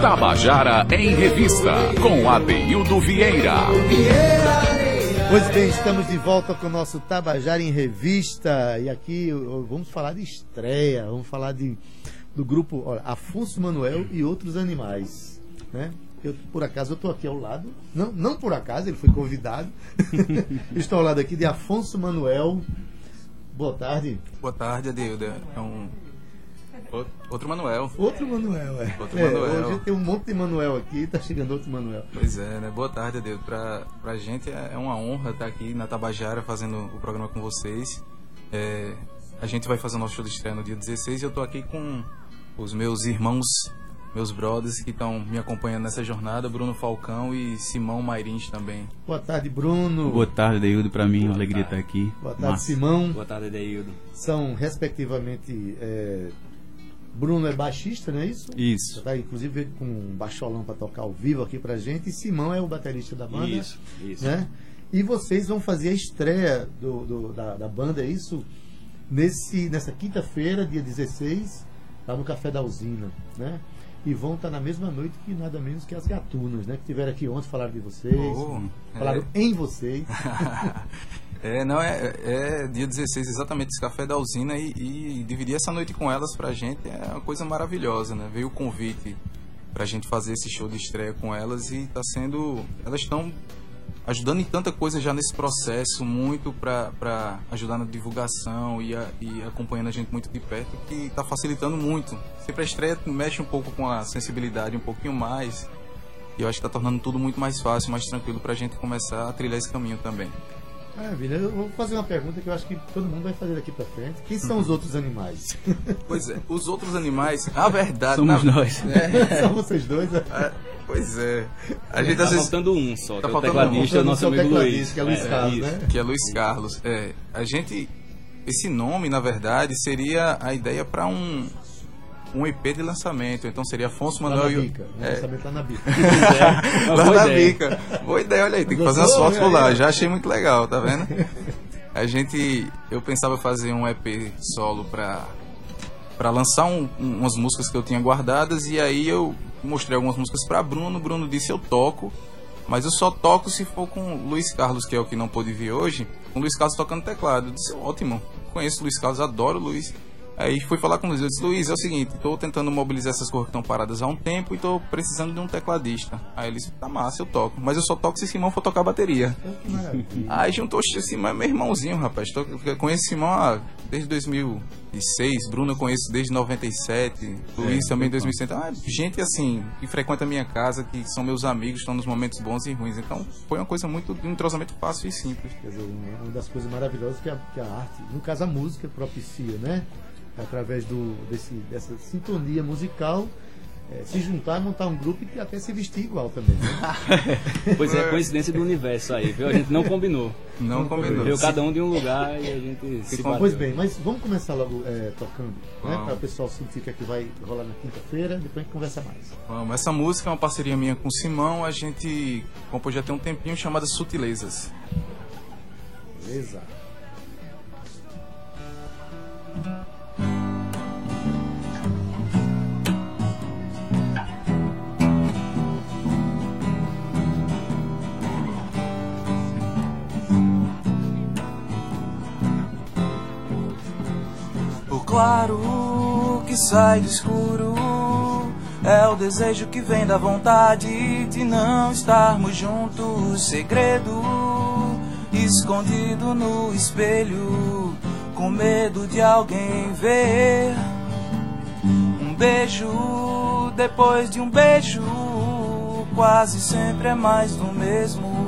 Tabajara em Revista, com Adeildo Vieira. Pois bem, estamos de volta com o nosso Tabajara em Revista. E aqui vamos falar de estreia, vamos falar de, do grupo olha, Afonso Manuel e outros animais. Né? Eu, por acaso eu estou aqui ao lado, não, não por acaso, ele foi convidado. estou ao lado aqui de Afonso Manuel. Boa tarde. Boa tarde, Adeildo. É um Outro Manuel. Outro Manuel, é. Outro é, Manuel. Hoje tem um monte de Manuel aqui, tá chegando outro Manuel. Pois é, né? Boa tarde, Deus. Pra, pra gente é uma honra estar aqui na Tabajara fazendo o programa com vocês. É, a gente vai fazer o nosso show de estreia no dia 16 e eu tô aqui com os meus irmãos, meus brothers que estão me acompanhando nessa jornada, Bruno Falcão e Simão Mairins também. Boa tarde, Bruno. Boa tarde, Deildo. Para mim, uma alegria estar aqui. Boa tarde, Massa. Simão. Boa tarde, Deildo. São, respectivamente, é, Bruno é baixista, não é isso? Isso. Já tá, inclusive, com um baixolão para tocar ao vivo aqui pra gente. E Simão é o baterista da banda. Isso, isso. Né? E vocês vão fazer a estreia do, do da, da, banda, é isso? Nesse, nessa quinta-feira, dia 16, lá no Café da Usina, né? E vão estar na mesma noite que nada menos que as gatunas, né? Que tiveram aqui ontem, falaram de vocês, oh, falaram é. em vocês. É, não, é, é dia 16 exatamente esse café da usina e, e, dividir essa noite com elas pra gente é uma coisa maravilhosa, né? Veio o convite pra gente fazer esse show de estreia com elas e tá sendo. Elas estão ajudando em tanta coisa já nesse processo, muito para ajudar na divulgação e, a, e, acompanhando a gente muito de perto, que está facilitando muito. Sempre a estreia mexe um pouco com a sensibilidade, um pouquinho mais, e eu acho que está tornando tudo muito mais fácil, mais tranquilo para a gente começar a trilhar esse caminho também. Maravilha. Eu vou fazer uma pergunta que eu acho que todo mundo vai fazer daqui para frente. Quem são uhum. os outros animais? Pois é, os outros animais, a verdade. Somos na... nós. É. São vocês dois? Pois é. A gente tá às vezes... faltando um só. Tá é faltando o tecladista, um. nosso amigo Luiz. Que é Luiz é, Carlos, né? Que é Luiz Carlos. É, a gente. Esse nome, na verdade, seria a ideia para um, um EP de lançamento. Então seria Afonso Manuel lá na bica. O é... lançamento lá na bica. é, lá na ideia. bica. Boa ideia, olha aí, tem que fazer umas fotos por lá. Já achei muito legal, tá vendo? A gente. Eu pensava fazer um EP solo pra, pra lançar um, um, umas músicas que eu tinha guardadas e aí eu mostrei algumas músicas pra Bruno. Bruno disse eu toco, mas eu só toco se for com Luiz Carlos, que é o que não pôde vir hoje. Com Luiz Carlos tocando teclado. Eu disse ótimo, conheço o Luiz Carlos, adoro o Luiz. Aí fui falar com o Luiz, eu disse, Luiz, é o seguinte, estou tentando mobilizar essas coisas que estão paradas há um tempo e estou precisando de um tecladista. Aí ele disse, tá massa, eu toco. Mas eu só toco se Simão for tocar bateria. Aí juntou, Simão é meu irmãozinho, rapaz. Tô, conheço Simão há, desde 2006, Bruno eu conheço desde 97, Luiz é, também desde 2007. Ah, gente assim, que frequenta a minha casa, que são meus amigos, estão nos momentos bons e ruins. Então foi uma coisa muito, um entrosamento fácil e simples. Quer dizer, uma das coisas maravilhosas que a, que a arte, no caso a música, propicia, né? através do, desse, dessa sintonia musical, é, se juntar, montar um grupo e até se vestir igual também. Né? pois é, coincidência do universo aí, viu? A gente não combinou. Não, não combinou. Veio cada um de um lugar e a gente se bateu. Pois bem, mas vamos começar logo é, tocando, né? Para o pessoal sentir que vai rolar na quinta-feira, depois a gente conversa mais. Vamos, essa música é uma parceria minha com o Simão, a gente compôs já tem um tempinho chamada Sutilezas. Beleza. Claro que sai do escuro. É o desejo que vem da vontade de não estarmos juntos. Segredo escondido no espelho, com medo de alguém ver. Um beijo depois de um beijo, quase sempre é mais do mesmo.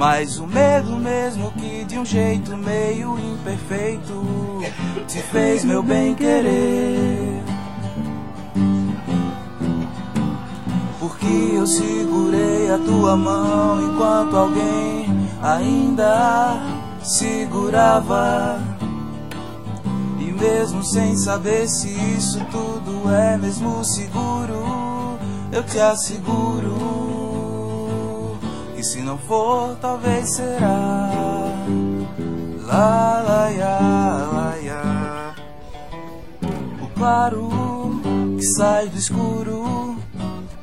Mas o medo mesmo que de um jeito meio imperfeito te fez meu bem querer. Porque eu segurei a tua mão enquanto alguém ainda segurava. E mesmo sem saber se isso tudo é mesmo seguro, eu te asseguro. E se não for, talvez será. Lá, lá, ya, lá, ya. O claro que sai do escuro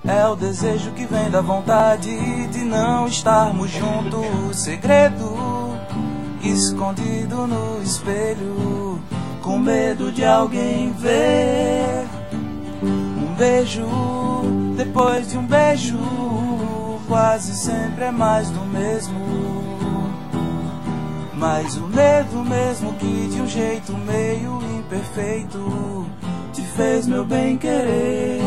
é o desejo que vem da vontade de não estarmos juntos. Segredo escondido no espelho, com medo de alguém ver. Um beijo depois de um beijo quase sempre é mais do mesmo. Mas o medo mesmo que de um jeito meio imperfeito te fez meu bem querer.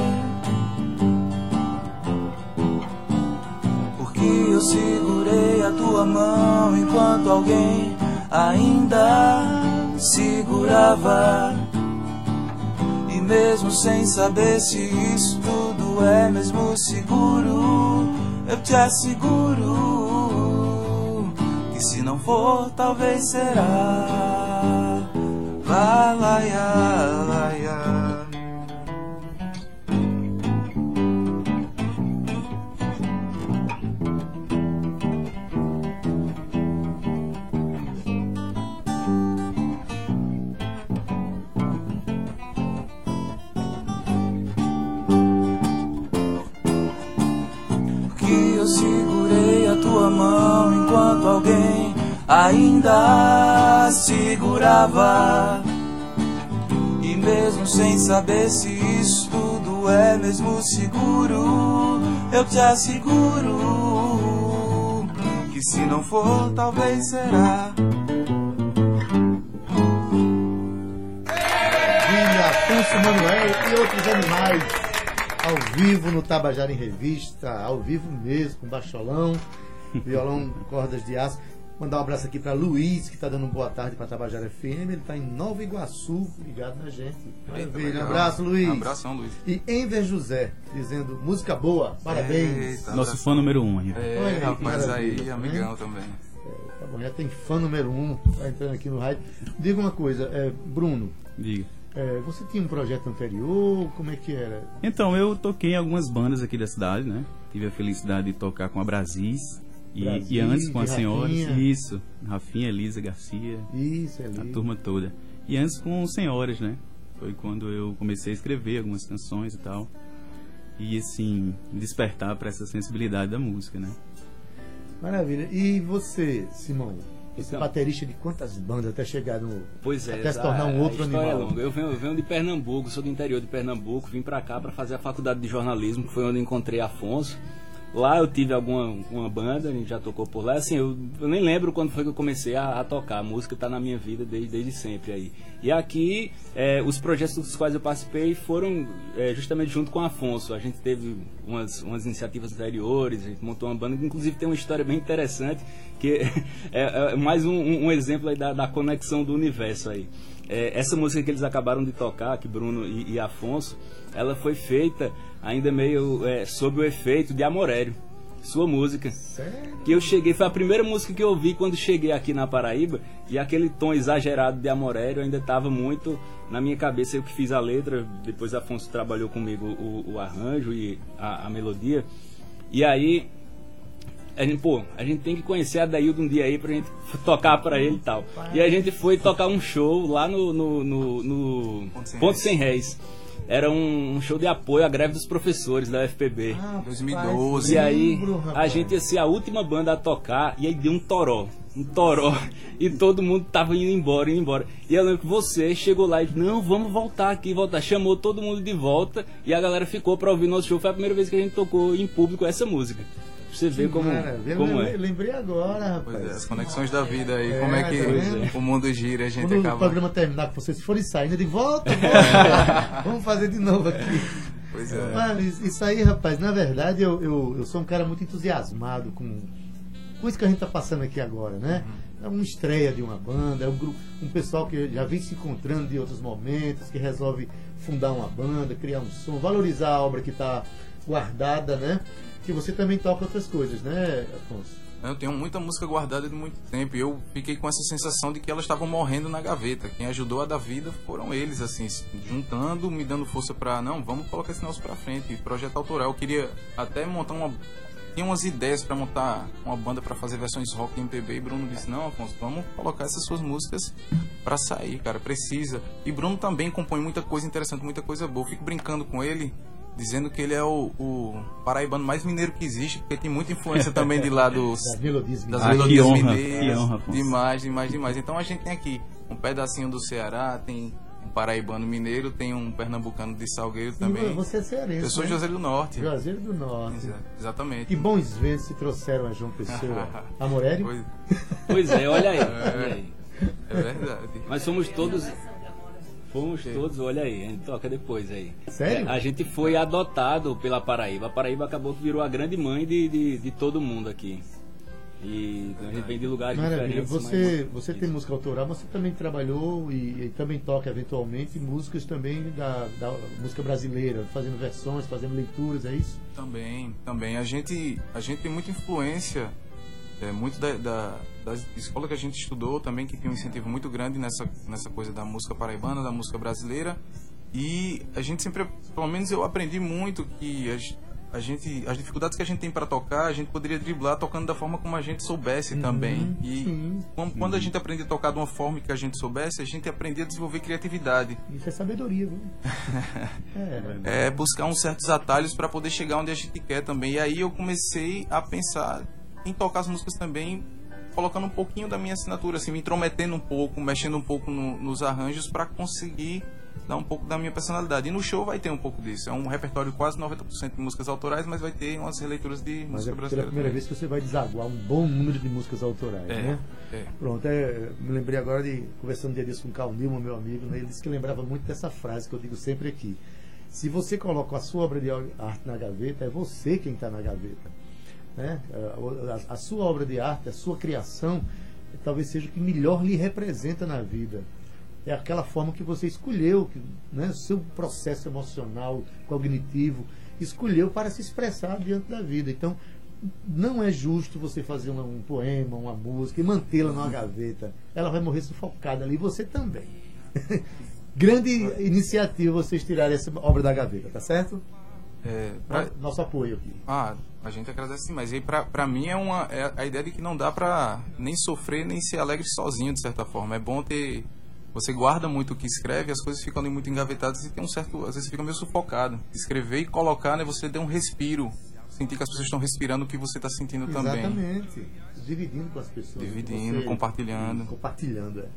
Porque eu segurei a tua mão enquanto alguém ainda segurava. E mesmo sem saber se isso tudo é mesmo seguro eu te asseguro que se não for, talvez será. Lá, lá, lá, lá, lá. Ainda segurava. E mesmo sem saber se isso tudo é mesmo seguro, eu te asseguro que se não for, talvez será. Afonso Manuel e outros animais ao vivo no Tabajara em Revista, ao vivo mesmo, com baixolão, violão, cordas de aço. Mandar um abraço aqui para Luiz, que está dando boa tarde para Tabajara FM. Ele está em Nova Iguaçu, ligado na gente. Maravilha. Um abraço, Luiz. Um abração, Luiz. E Enver José, dizendo música boa, parabéns. Eita, Nosso fã número um. Aí. É, Olha, rapaz, aí, tá amigão também. É, tá bom, já tem fã número um, tá entrando aqui no rádio. Diga uma coisa, é, Bruno. Diga. É, você tinha um projeto anterior? Como é que era? Então, eu toquei em algumas bandas aqui da cidade, né? Tive a felicidade de tocar com a Brasis, e, Brasil, e antes com as senhoras, isso, Rafinha, Elisa Garcia, isso, a turma toda. E antes com senhoras, né? Foi quando eu comecei a escrever algumas canções e tal. E assim, despertar para essa sensibilidade da música, né? Maravilha. E você, Simão? Esse então, baterista de quantas bandas até chegar no. Pois é, até se tornar um outro animal. É. Eu venho, eu venho de Pernambuco, sou do interior de Pernambuco, vim para cá para fazer a faculdade de jornalismo, que foi onde encontrei Afonso. Lá eu tive alguma uma banda, a gente já tocou por lá. Assim, eu, eu nem lembro quando foi que eu comecei a, a tocar. A música está na minha vida desde, desde sempre aí. E aqui, é, os projetos dos quais eu participei foram é, justamente junto com o Afonso. A gente teve umas, umas iniciativas anteriores, a gente montou uma banda que inclusive tem uma história bem interessante, que é, é mais um, um exemplo da, da conexão do universo aí. É, essa música que eles acabaram de tocar, que Bruno e, e Afonso, ela foi feita ainda meio é, sob o efeito de Amorério, sua música. Sério? Que eu cheguei, foi a primeira música que eu ouvi quando cheguei aqui na Paraíba, e aquele tom exagerado de Amorério ainda estava muito na minha cabeça. Eu que fiz a letra, depois Afonso trabalhou comigo o, o arranjo e a, a, melodia. E aí, a gente, pô, a gente tem que conhecer a Daildo um dia aí pra gente tocar pra ele e tal. E a gente foi tocar um show lá no, no, no, no Ponto Sem Réis era um, show de apoio à greve dos professores da UFPB. Ah, 2012. E aí a gente ia ser a última banda a tocar e aí deu um toró. Um toró. E todo mundo tava indo embora, indo embora. E eu lembro que você chegou lá e disse, não, vamos voltar aqui, voltar. Chamou todo mundo de volta e a galera ficou pra ouvir nosso show. Foi a primeira vez que a gente tocou em público essa música você ver como, como é. Lembrei agora, rapaz. Pois é, as conexões da vida aí, é, como é que tá o mundo gira, a gente Quando acaba... o programa terminar com vocês forem saindo, digo, volta, volta, vamos fazer de novo aqui. Pois é. Mas isso aí, rapaz, na verdade eu, eu, eu sou um cara muito entusiasmado com, com isso que a gente está passando aqui agora, né? Uhum. É uma estreia de uma banda, é um grupo, um pessoal que já vem se encontrando de outros momentos, que resolve fundar uma banda, criar um som, valorizar a obra que está guardada, né? Que você também toca outras coisas, né, Afonso? Eu tenho muita música guardada de muito tempo e eu fiquei com essa sensação de que elas estavam morrendo na gaveta. Quem ajudou a dar vida foram eles, assim, juntando, me dando força para não, vamos colocar esse negócio pra frente. Projeto autoral. Eu queria até montar uma. Tinha umas ideias para montar uma banda para fazer versões rock e MPB e Bruno disse: Não, Afonso, vamos colocar essas suas músicas para sair, cara, precisa. E Bruno também compõe muita coisa interessante, muita coisa boa. Eu fico brincando com ele dizendo que ele é o, o, paraibano mais mineiro que existe, porque tem muita influência também de lá dos, das melodias, das melodias ah, mineiras. Honra, demais, demais, demais. Então a gente tem aqui um pedacinho do Ceará, tem um paraibano mineiro, tem um pernambucano de Salgueiro também. Você é cearense. Eu sou né? Juazeiro do Norte. Juazeiro do Norte. Exa exatamente. Que bons vezes se trouxeram a João Pessoa. a Morelli? Pois... pois é, olha aí. É, olha aí. é verdade. Mas somos todos Fomos todos, olha aí, a gente toca depois aí. Sério? É, a gente foi adotado pela Paraíba. A Paraíba acabou que virou a grande mãe de, de, de todo mundo aqui. E a gente vem de lugares Maravilha. diferentes. Você, você tem música autoral, você também trabalhou e, e, também toca eventualmente músicas também da, da, música brasileira, fazendo versões, fazendo leituras, é isso? Também, também. A gente, a gente tem muita influência é, muito da, da, da, escola que a gente estudou também, que tem um incentivo muito grande nessa, nessa coisa da música paraibana, da música brasileira. E a gente sempre, pelo menos eu aprendi muito que a, a gente, as dificuldades que a gente tem para tocar, a gente poderia driblar tocando da forma como a gente soubesse uhum, também. E sim, quando, sim. quando, a gente aprendia a tocar de uma forma que a gente soubesse, a gente aprendia a desenvolver criatividade. Isso é sabedoria, viu? é, é buscar uns certos atalhos para poder chegar onde a gente quer também. E aí eu comecei a pensar em tocar as músicas também colocando um pouquinho da minha assinatura, assim, me intrometendo um pouco, mexendo um pouco no, nos arranjos para conseguir dar um pouco da minha personalidade. E no show vai ter um pouco disso. É um repertório quase 90% de músicas autorais, mas vai ter umas releituras de mas música é brasileira. É a primeira também. vez que você vai desaguar um bom número de músicas autorais, é, né? É. Pronto, é, me lembrei agora de conversando um dia disso com o Carl Nilman, meu amigo, né? ele disse que lembrava muito dessa frase que eu digo sempre aqui. Se você coloca a sua obra de arte na gaveta, é você quem está na gaveta. Né? A, a, sua obra de arte, a sua criação, talvez seja o que melhor lhe representa na vida. É aquela forma que você escolheu, que, né, seu processo emocional, cognitivo, escolheu para se expressar diante da vida. Então, não é justo você fazer um, um poema, uma música e mantê-la numa gaveta. Ela vai morrer sufocada ali, você também. Grande iniciativa vocês tirarem essa obra da gaveta, tá certo? É, pra... Nosso apoio aqui. Ah, a gente agradece mas aí pra, pra mim é uma é a ideia de que não dá pra nem sofrer nem ser alegre sozinho de certa forma é bom ter você guarda muito o que escreve as coisas ficam ali muito engavetadas e tem um certo às vezes fica meio sufocado escrever e colocar né você dê um respiro sentir que as pessoas estão respirando o que você está sentindo Exatamente. também Exatamente. Dividindo com as pessoas. Dividindo, compartilhando. Compartilhando, é.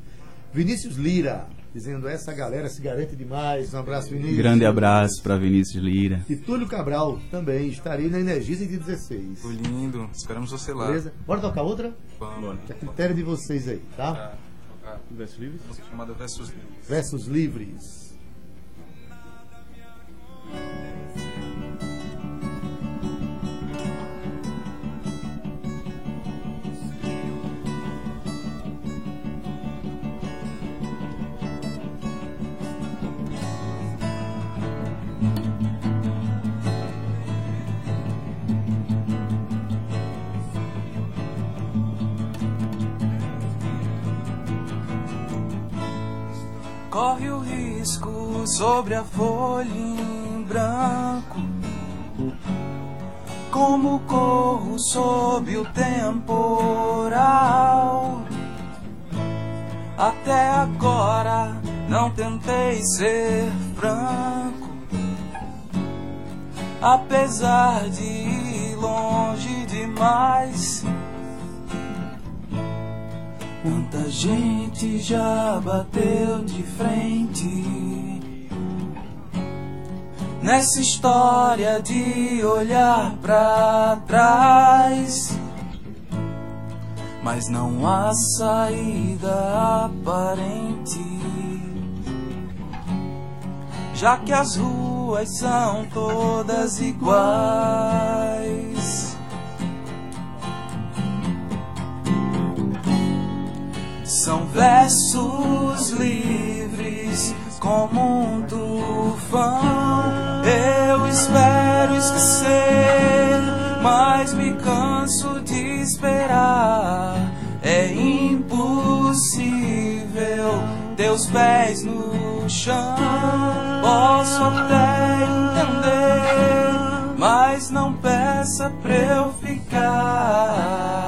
Vinícius Lira, dizendo essa galera se garante demais. Um abraço, Vinícius. Grande abraço para Vinícius Lira. E Túlio Cabral também. Estarei na Energiza de 16. Foi lindo. Esperamos você lá. Beleza? Bora tocar outra? Vamos. Que é critério de vocês aí, tá? Ah, ah. Versos Livres? Chamada Versos Livres. Versos Livres. Risco sobre a folha em branco. Como corro sob o temporal. Até agora não tentei ser franco. Apesar de ir longe demais Quanta gente já bateu de frente nessa história de olhar pra trás. Mas não há saída aparente, já que as ruas são todas iguais. São versos livres como um tufão. Eu espero esquecer, mas me canso de esperar. É impossível, teus pés no chão. Posso até entender, mas não peça pra eu ficar.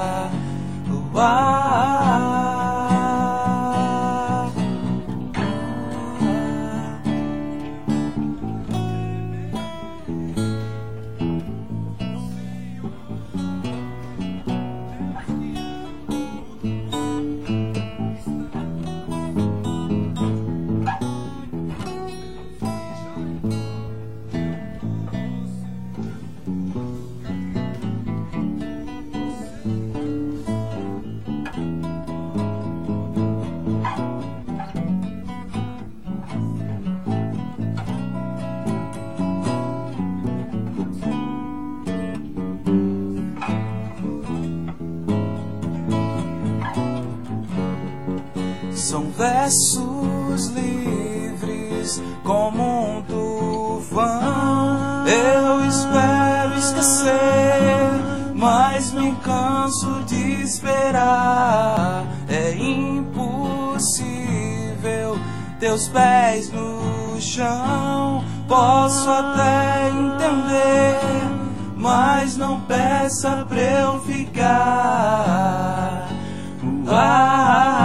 Versos livres como um tufão. Eu espero esquecer, mas me canso de esperar. É impossível, teus pés no chão. Posso até entender, mas não peça pra eu ficar. Ah,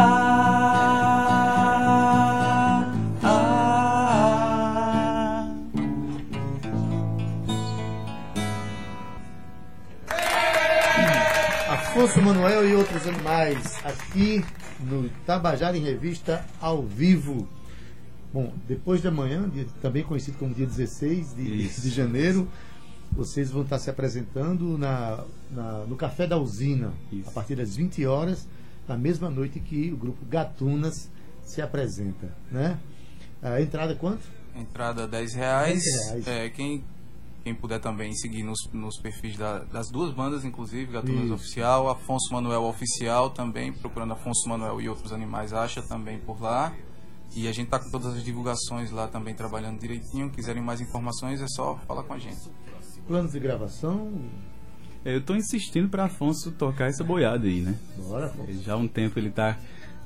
Afonso Manuel e outros animais aqui no Tabajara em Revista ao vivo. Bom, depois de amanhã, dia, também conhecido como dia 16 de, de janeiro, vocês vão estar se apresentando na, na no Café da Usina, Isso. a partir das 20 horas, na mesma noite que o grupo Gatunas se apresenta. Né? A entrada quanto? Entrada 10 reais. 10 reais. É, quem quem puder também seguir nos, nos perfis da, das duas bandas, inclusive, Gatunas Isso. Oficial, Afonso Manuel Oficial também, procurando Afonso Manuel e outros animais, acha também por lá. E a gente tá com todas as divulgações lá também trabalhando direitinho. Quiserem mais informações é só falar com a gente. Planos de gravação? Eu estou insistindo para Afonso tocar essa boiada aí, né? Bora, Afonso. Já há um tempo ele está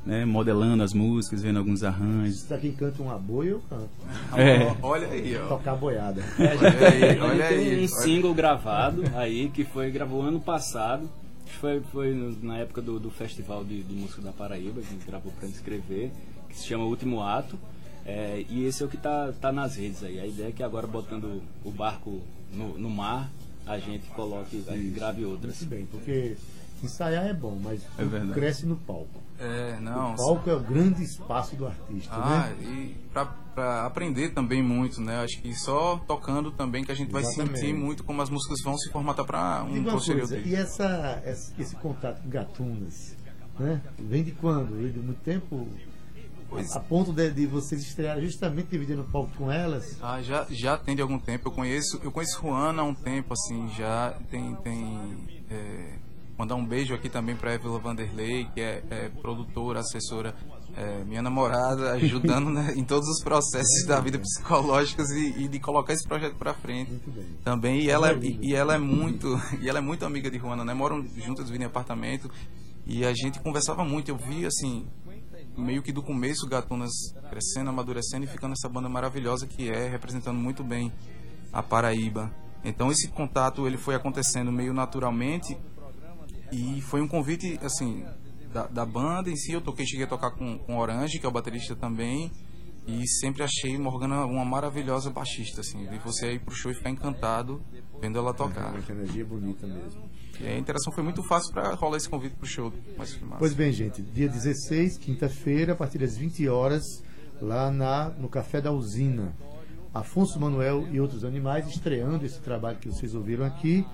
né, modelando as músicas, vendo alguns arranjos. Se daqui canta uma boia, eu canto. É. Olha aí, ó. Tocar boiada. É, olha aí, olha aí. Tem um single gravado aí que foi gravou ano passado. Foi, foi na época do, do Festival de, de Música da Paraíba, que a gente gravou para escrever, que se chama Último Ato. É, e esse é o que tá, tá nas redes aí. A ideia é que agora botando o barco no, no mar, a gente coloque, a gente grave outras. Muito bem, porque ensaiar é bom, mas é cresce no palco. É, não. O palco é o grande espaço do artista, ah, né? e para aprender também muito, né? Acho que só tocando também que a gente Exatamente. vai sentir muito como as músicas vão se formatar para um posterior coisa, E essa, esse contato com gatunas, né? Vem de quando? Vem de muito tempo? Pois. A ponto de, de, vocês estrear justamente dividindo o palco com elas? Ah, já, já tem de algum tempo. Eu conheço, eu conheço Juana há um tempo, assim, já tem, tem é, Mandar um beijo aqui também para Evila Vanderlei, que é, é produtora, assessora, é, minha namorada, ajudando né, em todos os processos da vida psicológicos e, e de colocar esse projeto para frente. Também e ela, é, e, ela é muito e ela é muito amiga de Juana, né? Moram juntas, vivem em apartamento e a gente conversava muito. Eu vi assim meio que do começo Gatunas crescendo, amadurecendo e ficando essa banda maravilhosa que é representando muito bem a Paraíba. Então esse contato ele foi acontecendo meio naturalmente e foi um convite, assim, da, da banda em si. Eu toquei, cheguei a tocar com, com Orange, que é o baterista também. E sempre achei Morgana uma maravilhosa baixista, assim. Você ir pro show e ficar encantado vendo ela tocar. É, uma energia bonita mesmo. E a interação foi muito fácil para rolar esse convite pro show. Mas pois bem, gente, dia 16, quinta-feira, a partir das 20 horas, lá na, no Café da Usina. Afonso Manuel e outros animais estreando esse trabalho que vocês ouviram aqui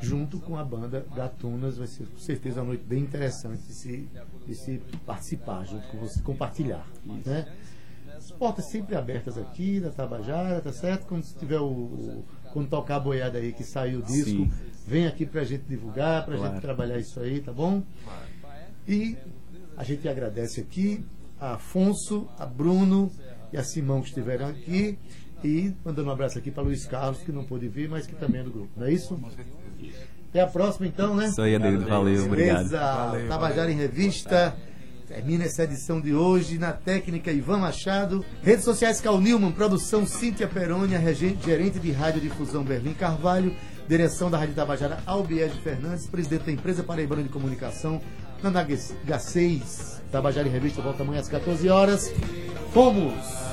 junto com a banda Gatunas. Vai ser com certeza uma noite bem interessante de se, de se participar, junto com você, compartilhar. Né? As portas sempre abertas aqui da Tabajara, tá certo? Quando tiver o, o quando tocar a boiada aí que saiu o disco, Sim. vem aqui pra gente divulgar, pra claro. gente trabalhar isso aí, tá bom? E a gente agradece aqui a Afonso, a Bruno e a Simão que estiveram aqui. E mandando um abraço aqui para Luiz Carlos, que não pôde vir, mas que também é do grupo, não é isso? Até a próxima, então, né? Isso aí, Adeildo. Valeu, obrigado. Valeu, Tabajara em Revista. Termina essa edição de hoje na técnica Ivan Machado. Redes sociais Cal Newman, produção Cíntia Perônia, gerente de rádio difusão Berlim Carvalho, direção da Rádio Tabajara Albiege Fernandes, presidente da empresa Paraibana de Comunicação, na H6. Tabajara em Revista volta amanhã às 14 horas. Fomos!